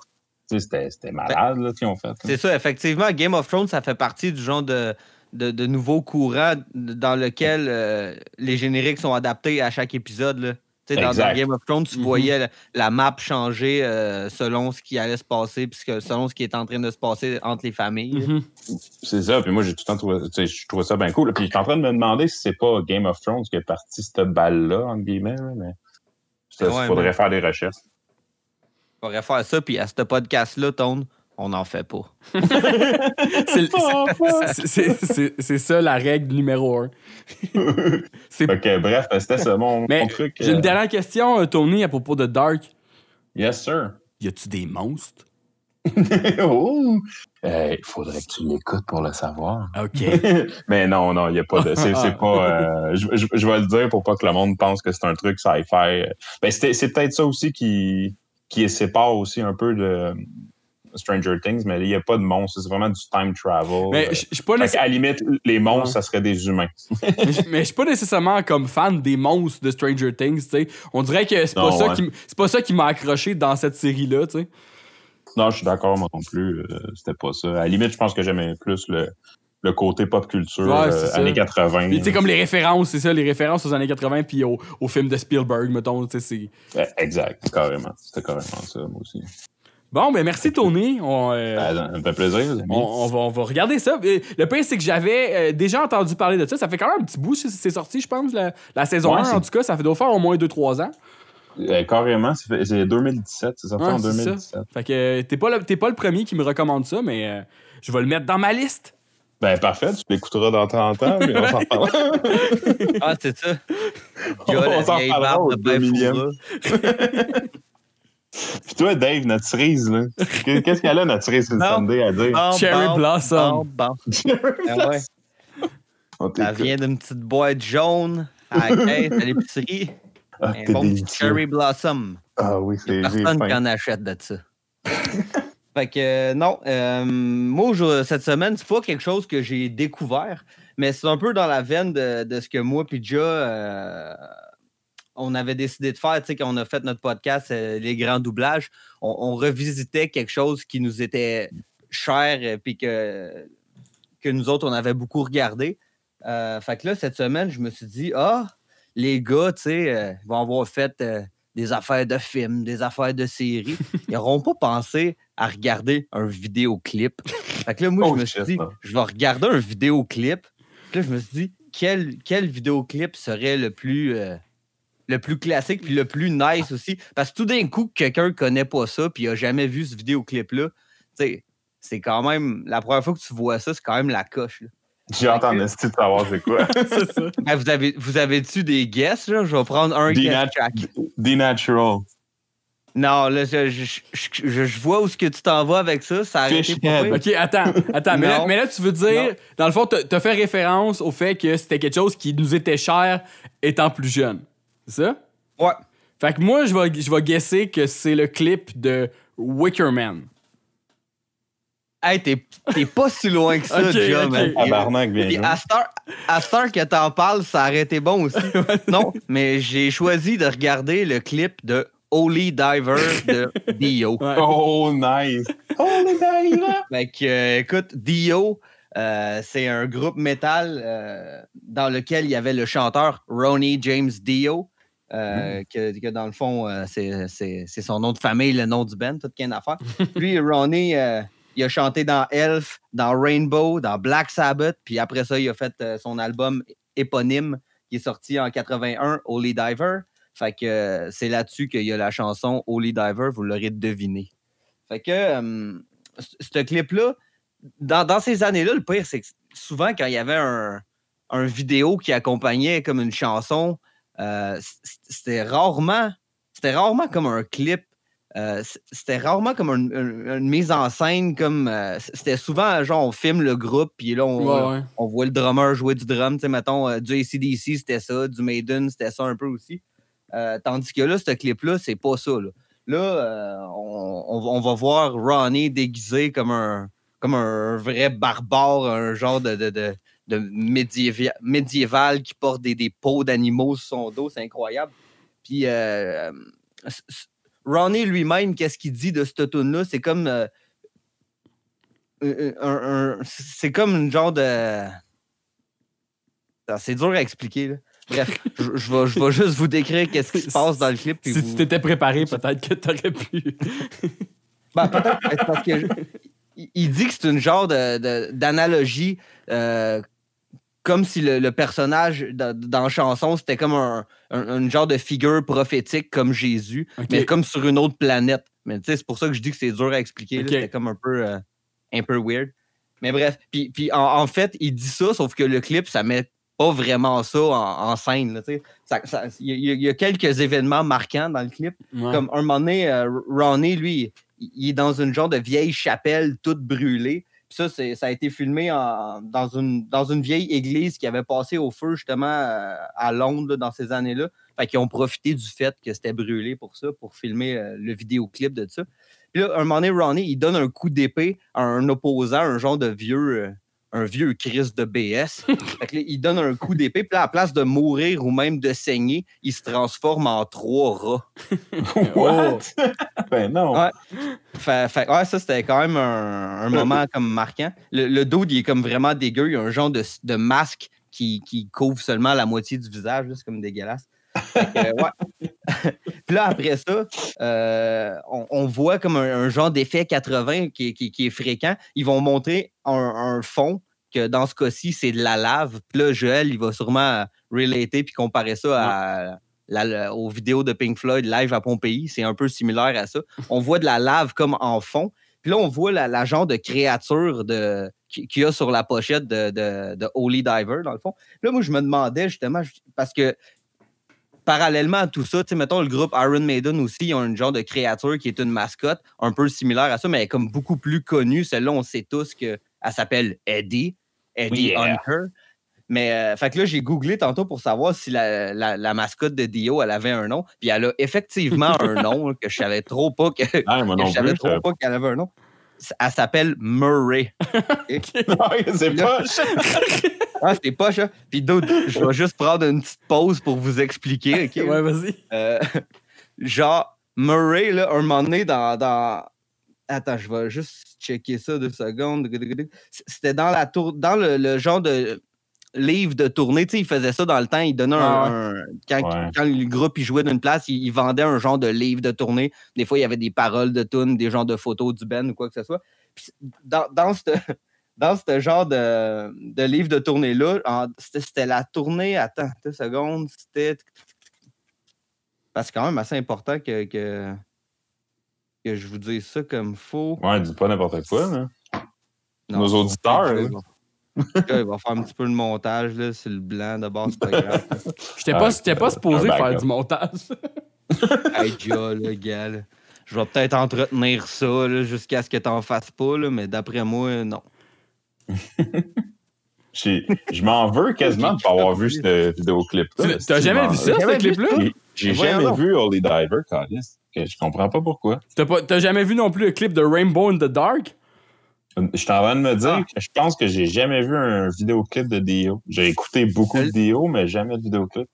c'était c'était malade là, qu'ils ont fait. C'est ça, effectivement, Game of Thrones, ça fait partie du genre de, de, de nouveaux courants dans lequel euh, les génériques sont adaptés à chaque épisode. là. Tu sais, Dans, dans. Game of Thrones, tu Mhm. voyais la, la map changer euh, selon ce qui allait se passer, puis ce que- selon ce qui est en train de se passer entre les familles. Mhm. C'est ça, puis moi j'ai tout le temps trouvé, je trouvais ça bien cool. Puis je suis en train de me demander si c'est pas Game of Thrones qui est parti cette balle-là, entre guillemets, mais il Ouais, faudrait mais- faire des recherches. On pourrait faire ça, puis à ce podcast-là, Tone, on n'en fait pas. [laughs] C'est ça la règle numéro un. [laughs] Ok, bref, ben, c'était ça mon, Mais mon truc. J'ai une euh, dernière question, euh, Tony, à propos de Dark. Yes, sir. Y a-tu des monstres? [laughs] oh! Il faudrait que tu l'écoutes pour le savoir. OK. Mais non, non, il n'y a pas de. C'est pas. euh, je, je- je vais le dire pour pas que le monde pense que c'est un truc sci-fi. Ben, c'était- c'est peut-être ça aussi qui, qui sépare aussi un peu de Stranger Things, mais il n'y a pas de monstres. C'est vraiment du time travel. Mais Euh, je suis pas, qu'à la limite, les monstres, Ouais. ça serait des humains. [laughs] mais je- je suis pas nécessairement comme fan des monstres de Stranger Things, tu sais. On dirait que c'est pas, Non, ça ouais. qui pas ça qui m'a accroché dans cette série-là. Non, je suis d'accord, moi non plus. euh, C'était pas ça. À la limite, je pense que j'aimais plus le, le côté pop culture Ouais, euh, années 80. Puis comme les références, c'est ça, les références aux années 80 puis au, au film de Spielberg, mettons, c'est... Euh, Exact, carrément. C'était carrément ça, moi aussi. Bon, ben merci Tony. On, euh, Ben, ça me fait plaisir, les amis. on, on va, on va regarder ça. Et Le pire, c'est que j'avais euh, déjà entendu parler de ça. Ça fait quand même un petit bout, c'est c'est sorti, je pense, la, la saison Ouais, 1, en tout cas. Ça fait doit faire au moins 2-3 ans. Euh, carrément, c'est fait- c'est 2017. C'est sorti Ouais, en c'est ça. 2017. Fait que euh, t'es pas, le- pas le premier qui me recommande ça, mais euh, je vais le mettre dans ma liste. Ben, parfait, tu l'écouteras dans 30 ans, mais on s'en [laughs] reparlera. Ah, c'est ça. On Gars, la s'en barbe au de 2000e. Foura. Puis toi, Dave, notre cerise, là. Qu'est-ce qu'elle a, notre cerise Non. Sunday à dire? Bon, Cherry bon, Blossom. bon, bon. Ah ouais. On Ça vient d'une petite boîte jaune à la caisse à l'épicerie. Ah, Un bon petit cherry blossom. Ah oui, c'est Personne qui en achète de ça. [laughs] fait que euh, non, euh, moi cette semaine, c'est pas quelque chose que j'ai découvert, mais c'est un peu dans la veine de, de ce que moi puis euh, on avait décidé de faire, tu sais, quand on a fait notre podcast, les grands doublages, on, revisitait quelque chose qui nous était cher et puis que, que nous autres, on avait beaucoup regardé. Fait que là, cette semaine, je me suis dit, ah, les gars, tu sais, vont avoir fait des affaires de films, des affaires de séries. Ils n'auront pas pensé à regarder un vidéoclip. Fait que là, moi, Oh, je me suis dit, je vais regarder un vidéoclip. Puis là, je me suis dit, quel, quel vidéoclip serait le plus, euh, le plus classique puis le plus nice aussi? Parce que tout d'un coup, quelqu'un ne connaît pas ça puis il n'a jamais vu ce vidéoclip-là, tu sais, c'est quand même, la première fois que tu vois ça, c'est quand même la coche. là. J'ai hâte en esti de savoir c'est quoi. [laughs] c'est ça. Ben, vous avez vous avez-tu des guesses? Là? Je vais prendre un The guess Nat- chaque. The Natural. Non, là, je, je, je- je- je vois où ce que tu t'en vas avec ça. Ça a arrêté. Ok, attends, attends. mais, là, Non. mais là, tu veux dire, Non. dans le fond, t'as t'as fait référence au fait que c'était quelque chose qui nous était cher étant plus jeune. C'est ça? Ouais. Fait que moi, je vais, je vais guesser que c'est le clip de Wicker Man. Hey, t'es t'es pas si loin que ça, [laughs] Ok, John. ok. man. Tabarnak, Puis bien à heure- à cette heure que t'en parles, ça aurait été bon aussi. [laughs] non, mais j'ai choisi de regarder le clip de Holy Diver de [laughs] Dio. Ouais. Oh, nice. Les arrivants. Fait que, euh, écoute, Dio, euh, c'est un groupe métal euh, dans lequel il y avait le chanteur Ronnie James Dio, euh, que, que dans le fond, euh, c'est- son nom de famille, le nom du band, tout qu'une affaire. [laughs] Lui, Ronnie, euh, il a chanté dans Elf, dans Rainbow, dans Black Sabbath, puis après ça, il a fait euh, son album éponyme qui est sorti en 81, Holy Diver. Fait que euh, c'est là-dessus qu'il y a la chanson Holy Diver, vous l'aurez deviné. Fait que euh, ce clip-là, dans, dans ces années-là, le pire, c'est que souvent, quand il y avait un, un vidéo qui accompagnait comme une chanson, euh, c'était rarement, c'était rarement comme un clip. euh, c'était rarement comme une, mise en scène, comme euh, c'était souvent genre on filme le groupe, puis là on, Ouais, ouais. on voit le drummer jouer du drum. Tu sais, mettons, du ACDC, c'était ça, du Maiden, c'était ça un peu aussi. Euh, tandis que là, ce clip-là, c'est pas ça. Là, euh, on, va- voir Ronnie déguisé comme un, comme un vrai barbare, un genre de, de, de, de médiéva- médiéval qui porte des, des peaux d'animaux sur son dos. C'est incroyable. Puis, euh, Ronnie lui-même, qu'est-ce qu'il dit de cette tune-là? C'est comme. euh, un- c'est comme une genre de. C'est dur à expliquer. là. Bref, je, je vais, je vais juste vous décrire qu'est-ce qui se passe dans le clip. puis Si vous- tu t'étais préparé, peut-être que t'aurais pu. Ben, peut-être parce que je- il- dit que c'est une genre de- de- d'analogie, euh, comme si le, le personnage dans, dans la chanson, c'était comme un, un- une genre de figure prophétique comme Jésus, mais comme sur une autre planète. Mais tu sais, c'est pour ça que je dis que c'est dur à expliquer. là. Ok. C'était comme un peu, euh, un peu weird. Mais bref, puis, puis en, en fait, il dit ça, sauf que le clip, ça met pas vraiment ça en, en scène. Il y, a- il y a quelques événements marquants dans le clip. Ouais. Comme un moment donné, euh, Ronnie, lui, il est dans une genre de vieille chapelle toute brûlée. Puis ça, ça a été filmé en- dans, une, dans une vieille église qui avait passé au feu justement euh, à Londres là, dans ces années-là. Fait qu'ils ont profité du fait que c'était brûlé pour ça, pour filmer euh, le vidéoclip de ça. Puis là, un moment donné, Ronnie, il donne un coup d'épée à un opposant, un genre de vieux, un vieux Chris de BS. [laughs] fait que là, il donne un coup d'épée, puis là, à la place de mourir ou même de saigner, il se transforme en trois rats. [laughs] What? ben non. Ouais. Fait, fait- ouais, ça, c'était quand même un, un moment [laughs] comme marquant. Le, le dude, il est comme vraiment dégueu. Il a un genre de, de masque qui, qui couvre seulement la moitié du visage. C'est comme dégueulasse. Fait que, ouais. Puis là, après ça, euh, on, on voit comme un, un genre d'effet 80 qui, est- qui- qui est fréquent. Ils vont montrer un, un fond que dans ce cas-ci, c'est de la lave. Puis là, Joël, il va sûrement relater puis comparer ça à, la- la- aux vidéos de Pink Floyd live à Pompéi. C'est un peu similaire à ça. On voit de la lave comme en fond. Puis là, on voit la, la genre de créature de, qu'il y a sur la pochette de, de- de Holy Diver, dans le fond. Là, moi, je me demandais justement, parce que parallèlement à tout ça, tu sais, mettons le groupe Iron Maiden aussi, ils ont une genre de créature qui est une mascotte, un peu similaire à ça, mais elle est comme beaucoup plus connue. Celle-là, on sait tous qu'elle s'appelle Eddie, Eddie Yeah. Hunter. Mais, euh, fait que là, j'ai googlé tantôt pour savoir si la, la- la mascotte de Dio, elle avait un nom. Puis elle a effectivement [laughs] un nom, que je savais trop pas que, Ah, je savais trop pas qu'elle avait un nom. Elle s'appelle Murray. [laughs] [laughs] c'est pas. [laughs] Ah, c'est pas ça. Puis d'autres, je vais juste prendre une petite pause pour vous expliquer. OK? Ouais, vas-y. Euh, genre, Murray, là, un moment donné, dans, dans- Attends, je vais juste checker ça deux secondes. C'était dans, la tour... dans le, le genre de livre de tournée. Tu sais, il faisait ça dans le temps. Il donnait un. Ah un- Quand, Ouais. quand le groupe il jouait d'une place, il, il vendait un genre de livre de tournée. Des fois, il y avait des paroles de tunes, des genres de photos du Ben ou quoi que ce soit. Puis dans, dans ce [laughs] dans ce genre de, de livre de tournée-là, c'était la tournée. Attends, deux secondes. C'était. Parce que c'est quand même assez important que, que, que je vous dise ça comme faux. Ouais, dis pas n'importe quoi. Non, Nos auditeurs, là. il va faire un petit peu le montage, là, c'est le blanc de base, c'est pas grave. [laughs] J'étais pas, j'étais pas supposé faire du montage. [laughs] [laughs] hey, Dia, le gars, là. Je vais peut-être entretenir ça là, jusqu'à ce que t'en fasses pas, là, mais d'après moi, non. J'ai- Je m'en veux quasiment de pas avoir vu ce vidéoclip-là. Tu- T'as jamais vu ça, ce clip-là? J'ai- J'ai Voyons jamais donc. vu Holy Diver, Calis. Je comprends pas pourquoi. T'as pas- t'as jamais vu non plus le clip de Rainbow in the Dark? Je suis en train de me dire Ah. que je pense que j'ai jamais vu un vidéoclip de Dio. J'ai écouté beaucoup de Dio, mais jamais de vidéoclip.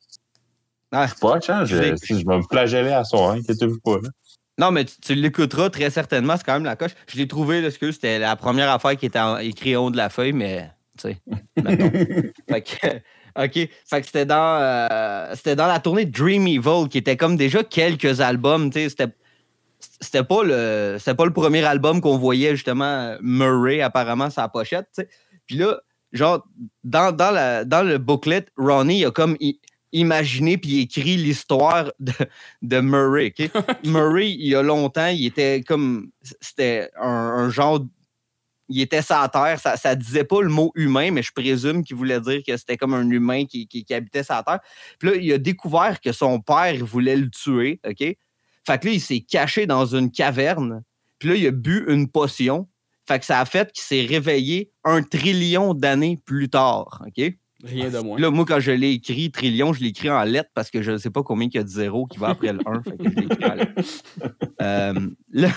Ah. C'est pas, je, vais me flageller à soir, inquiétez-vous pas. Là. Non, mais tu, tu l'écouteras très certainement, c'est quand même la coche. Je l'ai trouvé, excuse, c'était la première affaire qui était en- écrite en haut de la feuille, mais tu sais. [laughs] fait que, OK. Fait que c'était dans, euh, c'était dans la tournée Dream Evil, qui était comme déjà quelques albums, tu sais. C'était, c'était pas le c'était pas le premier album qu'on voyait justement Murray apparemment sa pochette. Puis là, genre dans, dans, la, dans le booklet, Ronnie a comme imaginé puis écrit l'histoire de, de Murray. [laughs] Murray, il y a longtemps, il était comme c'était un, un genre il était la terre, ça, ça disait pas le mot humain, mais je présume qu'il voulait dire que c'était comme un humain qui, qui, qui habitait la terre. Puis là, il a découvert que son père voulait le tuer, OK? Fait que là, il s'est caché dans une caverne. Puis là, il a bu une potion. Fait que ça a fait qu'il s'est réveillé un trillion d'années plus tard, OK? Rien de moins. Là, moi, quand je l'ai écrit, trillion, je l'ai écrit en lettres parce que je ne sais pas combien il y a de zéro qui va après le 1. fait que je l'ai écrit en lettres. [laughs] Euh, là,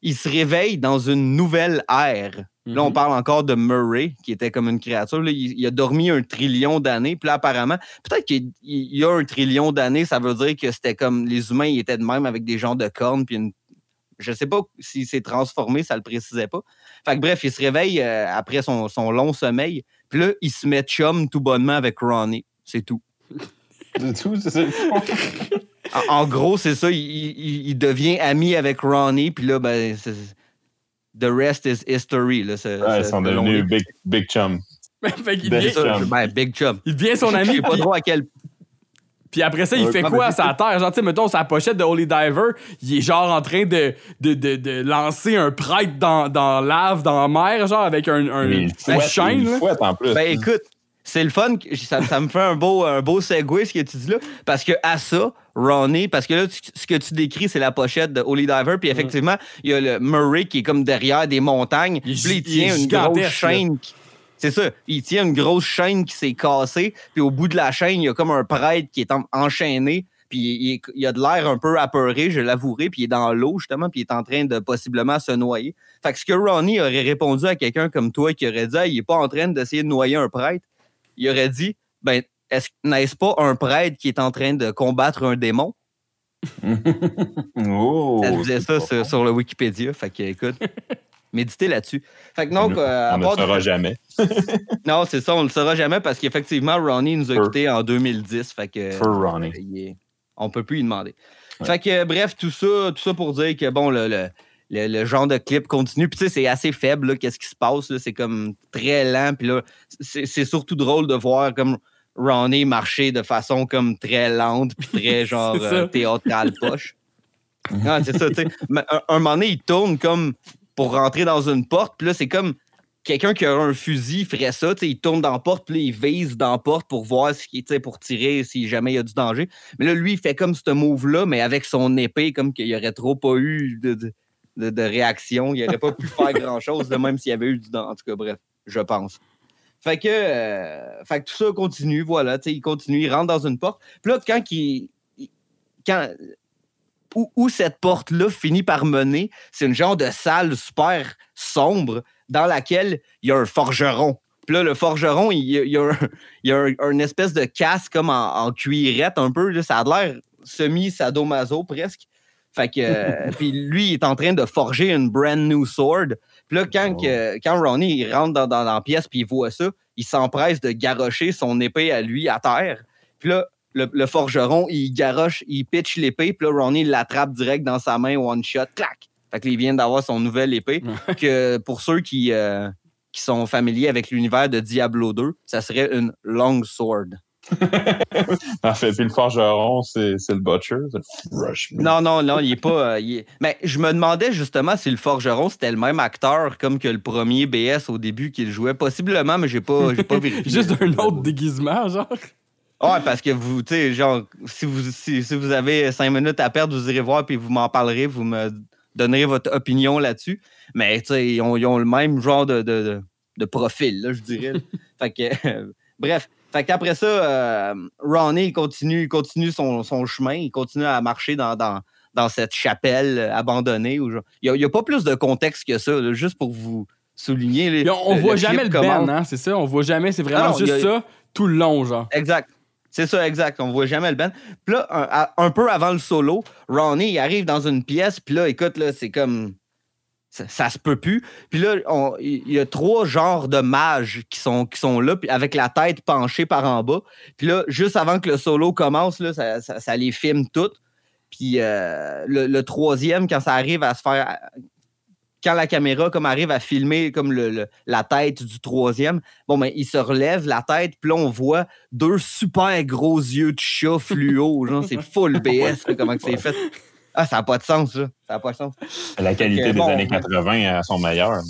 il se réveille dans une nouvelle ère. Là, on Mhm. parle encore de Murray, qui était comme une créature. Là, il, il a dormi un trillion d'années. Puis là, apparemment, peut-être qu'il il y a un trillion d'années, ça veut dire que c'était comme les humains, ils étaient de même avec des genres de cornes. Puis une... je sais pas s'il s'est transformé, ça le précisait pas. Fait que bref, il se réveille euh, après son, son long sommeil. Puis là, il se met chum tout bonnement avec Ronnie. C'est tout. [laughs] C'est tout, c'est ça. En, en gros, c'est ça. Il, il- il devient ami avec Ronnie. Puis là, ben, c'est- the rest is history. Là, Ouais, ils sont devenus big, big chum. [laughs] fait Ben, devient, C'est ça, chum. ben, big chum. il devient son Je ami, sais pas trop à quel puis après ça, il fait quoi à sa terre? Genre, tu sais, mettons, sa pochette de Holy Diver, il est genre en train de, de, de, de lancer un prêtre dans, dans lave, dans la mer, genre, avec un, un, Mais il un fouette, chaîne, il fouette en plus. Ben écoute, c'est le fun. ça me fait un beau, un beau segue ce que tu dis là. Parce que à ça, Ronnie, parce que là, tu- ce que tu décris, c'est la pochette de Holy Diver, puis effectivement, il y a le Murray qui est comme derrière des montagnes, Il puis il tient une grosse chaîne. qui- C'est ça, il tient une grosse chaîne qui s'est cassée, puis au bout de la chaîne, il y a comme un prêtre qui est en- enchaîné, puis il, il a de l'air un peu apeuré, je l'avouerai, puis il est dans l'eau, justement, puis il est en train de possiblement se noyer. Fait que ce que Ronnie aurait répondu à quelqu'un comme toi qui aurait dit, il est pas en train d'essayer de noyer un prêtre, il aurait dit, ben, est-ce, n'est-ce pas un prêtre qui est en train de combattre un démon? [laughs] oh, Ça disait ça sur, le Wikipédia. Fait que, écoute, [laughs] méditez là-dessus. Fait que donc, euh, On ne le du- saura jamais. [laughs] Non, c'est ça, on le saura jamais parce qu'effectivement, Ronnie nous a quittés en 2010. Fait que, Feu Ronnie. est- on peut plus y demander. Ouais. Fait que, bref, tout ça, tout ça pour dire que, bon, le, le- le- le genre de clip continue. Puis, tu sais, c'est assez faible, qu'est-ce qui se passe. C'est comme très lent. Puis là, c'est surtout drôle de voir comme Ronnie marcher de façon comme très lente, puis très [laughs] genre euh, théâtrale poche. Non, [laughs] c'est ça, tu sais. Mais Un, un moment donné, il tourne comme pour rentrer dans une porte. Puis là, c'est comme quelqu'un qui a un fusil ferait ça, tu sais, il tourne dans la porte, puis il vise dans la porte pour voir ce qui, tu sais, pour tirer si jamais il y a du danger. Mais là, lui, il fait comme ce move-là, mais avec son épée, comme qu'il n'y aurait trop pas eu de, de, de- de réaction. Il n'aurait pas pu faire [laughs] grand-chose, de même s'il y avait eu du danger. En tout cas, bref, je pense. Fait que, euh, fait que tout ça continue, voilà, il continue, il rentre dans une porte. Puis là, quand il. Quand, où, où cette porte-là finit par mener, c'est une genre de salle super sombre dans laquelle il y a un forgeron. Puis là, le forgeron, il y a, il y a un, il y a un- une espèce de casque comme en, en cuirette un peu. là. ça a l'air semi-sadomaso presque. Fait que, euh, [laughs] puis lui, il est en train de forger une brand new sword. Puis là, quand, Oh. que- quand Ronnie il rentre dans, dans, dans la pièce puis il voit ça, il s'empresse de garrocher son épée à lui à terre. Puis là, le, le forgeron, il garoche, il pitch l'épée, puis là, Ronnie l'attrape direct dans sa main, one shot, clac! Fait qu'il vient d'avoir son nouvelle épée. que pour ceux qui, euh, qui sont familiers avec l'univers de Diablo 2, ça serait une long sword. [laughs] En fait, puis le forgeron, c'est c'est le butcher. c'est le Rush. Non, non, non, il est pas. euh, il est- Mais je me demandais justement si le forgeron c'était le même acteur comme que le premier BS au début qu'il jouait. Possiblement, mais j'ai pas, j'ai pas [laughs] vérifié. Juste un autre déguisement, genre. Ouais, parce que vous, tu sais, genre, si vous, si, si vous avez cinq minutes à perdre, vous irez voir puis vous m'en parlerez, vous me donnerez votre opinion là-dessus. Mais, tu sais, ils ont, ils ont le même genre de, de, de- de profil, là, je dirais. [laughs] fait que, euh, bref. Fait qu'après ça, euh, Ronnie continue, continue son, son chemin, il continue à marcher dans, dans, dans cette chapelle abandonnée. où genre- Il n'y a, pas plus de contexte que ça, là, juste pour vous souligner. les- on, le- voit le jamais le Ben, hein, c'est ça? On voit jamais, c'est vraiment non, juste a- ça tout le long, genre. Exact. C'est ça, exact. On voit jamais le band. Puis là, un peu avant le solo, Ronnie, il arrive dans une pièce, puis là, écoute, là, c'est comme. Ça, ça se peut plus. Puis là, il y a trois genres de mages qui sont, qui sont là, puis avec la tête penchée par en bas. Puis là, juste avant que le solo commence, là, ça, ça- ça les filme toutes. Puis euh, le, le troisième, quand ça arrive à se faire. Quand la caméra comme arrive à filmer comme le- le- la tête du troisième, bon, ben, il se relève la tête, puis là, on voit deux super gros yeux de chat fluo. genre, c'est full [laughs] BS, comment que c'est fait. Ah, ça n'a pas de sens, ça. Ça n'a pas de sens. La qualité des bon. années 80 à son meilleur.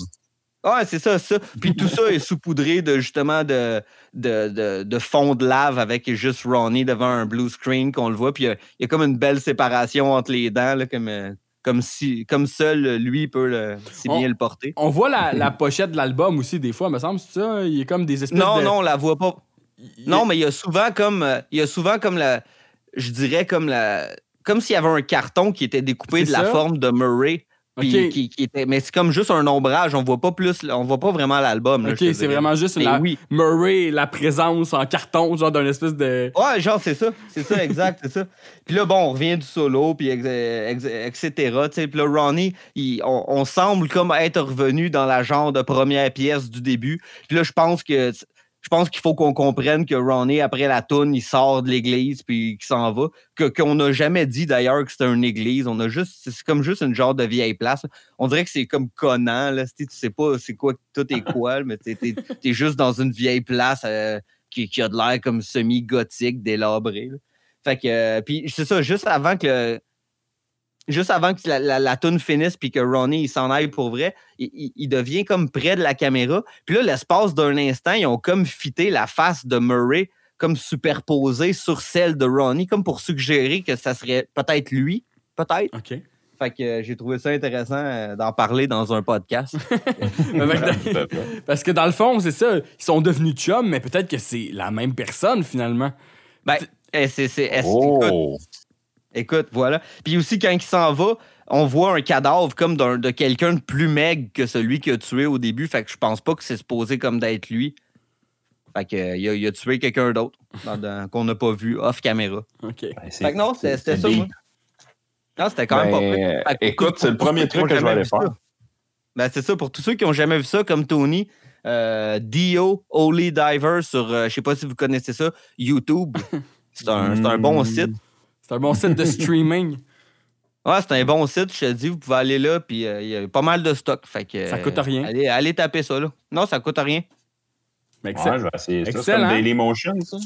Ouais, c'est ça, ça. Puis tout ça est saupoudré de justement de, de, de, de fond de lave avec juste Ronnie devant un blue screen qu'on le voit. Puis il y a- il y, a comme une belle séparation entre les dents, là, comme, euh, comme, si, comme seul lui peut le- si On- bien le porter. On voit la, la pochette de l'album aussi, des fois, me semble, c'est ça? Il y a comme des espèces Non, de... non, on la voit pas. il- Non, mais il y a souvent comme euh, il y a souvent comme la je dirais comme la comme s'il y avait un carton qui était découpé de la forme de Murray. qui, qui était, mais c'est comme juste un ombrage, on voit pas plus, on voit pas vraiment l'album. Ok, c'est vraiment juste la... oui. Murray, la présence en carton, genre d'un espèce de... Ouais, genre, c'est ça. C'est ça, exact, c'est ça. Puis là, bon, on revient du solo, puis etc. Puis là, Ronnie, il- on, on semble comme être revenu dans la genre de première pièce du début. Puis là, je pense que je pense qu'il faut qu'on comprenne que Ronnie, après la toune, il sort de l'église puis qu'il s'en va. Que, qu'on n'a jamais dit d'ailleurs que c'était une église. On a juste. C'est comme juste une genre de vieille place. On dirait que c'est comme Conan, là. Tu sais, pas c'est quoi tout est quoi, mais t'es, t'es- t'es juste dans une vieille place. euh, qui, qui a de l'air comme semi-gothique, délabré. là. Fait que, euh, puis c'est ça, juste avant que, juste avant que la, la, la toune finisse puis que Ronnie il s'en aille pour vrai, il, il- il devient comme près de la caméra. Puis là, l'espace d'un instant, ils ont comme fité la face de Murray comme superposées sur celle de Ronnie, comme pour suggérer que ça serait peut-être lui, peut-être. OK. Fait que euh, j'ai trouvé ça intéressant euh, d'en parler dans un podcast. [laughs] À fait. [laughs] Parce que dans le fond, c'est ça. Ils sont devenus chums, mais peut-être que c'est la même personne finalement. ben, eh, c'est, c'est- Oh! Écoute, voilà. Puis aussi, quand il s'en va, on voit un cadavre comme d'un- de quelqu'un de plus maigre que celui qu'il a tué au début. Fait que je pense pas que c'est supposé comme d'être lui. Fait que, euh, il, a, il a tué quelqu'un d'autre dans- dans- qu'on n'a pas vu off caméra. OK. Ben, c'est- Fait que non, c'était, c'était c'est ça, moi. Non, c'était quand même pas Ben, pire. Écoute, c'est le premier truc que je vais aller ça. faire. Ben, c'est ça. Pour tous ceux qui n'ont jamais vu ça, comme Tony, euh, Dio Holy Diver sur, euh, je sais pas si vous connaissez ça, YouTube. C'est un, c'est un bon Hmm. site. C'est un bon site de [laughs] streaming. Ouais, c'est un bon site, je te dis. Vous pouvez aller là, puis euh, il y a pas mal de stock. Fait que, Ça coûte rien. Allez, allez taper ça, là. Non, ça coûte rien. Mais Ouais, excellent. je vais essayer ça. C'est Excellent. comme Dailymotion, ça?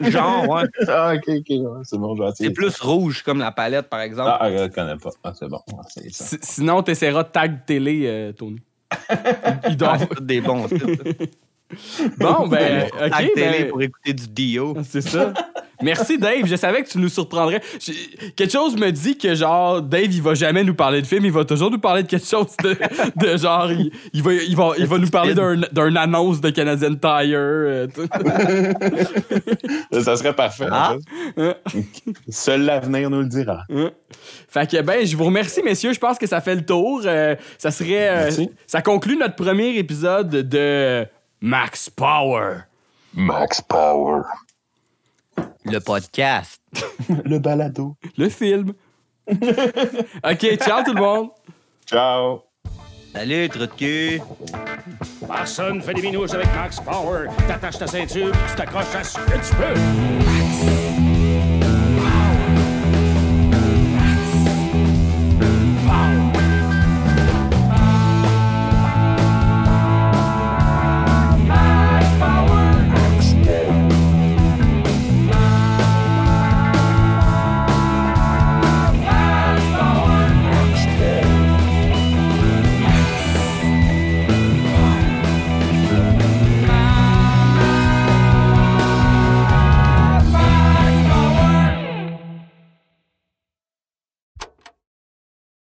[laughs] Genre, ouais. [laughs] Ah, ok, ok. ouais, c'est bon, je vais essayer C'est plus rouge comme la palette, par exemple. Ah, je ne connais pas. Ah, c'est bon. Ça. Si- Sinon, t'essaieras de tag télé, euh, Tony. Il doit Ah, des bons sites. [laughs] Bon, ben, OK. Tag télé ben, pour écouter du Dio. [laughs] C'est ça. Merci, Dave. Je savais que tu nous surprendrais. Quelque chose me dit que, genre, Dave, il va jamais nous parler de film. Il va toujours nous parler de quelque chose de, de genre, il, il va, il, va, il va nous parler d'un d'un annonce de Canadian Tire. euh, tout. [laughs] Ça serait parfait. Ah. en fait. Seul l'avenir nous le dira. Hein? Fait que, ben, je vous remercie, messieurs. Je pense que ça fait le tour. Euh, ça serait. euh, Merci. ça conclut notre premier épisode de Max Power. Max Power. Le podcast. [laughs] Le balado. Le film. [laughs] OK, ciao tout le monde. Ciao. Salut, trou de cul. Personne fait des minouches avec Max Power. T'attaches ta ceinture, tu t'accroches à ce que tu peux.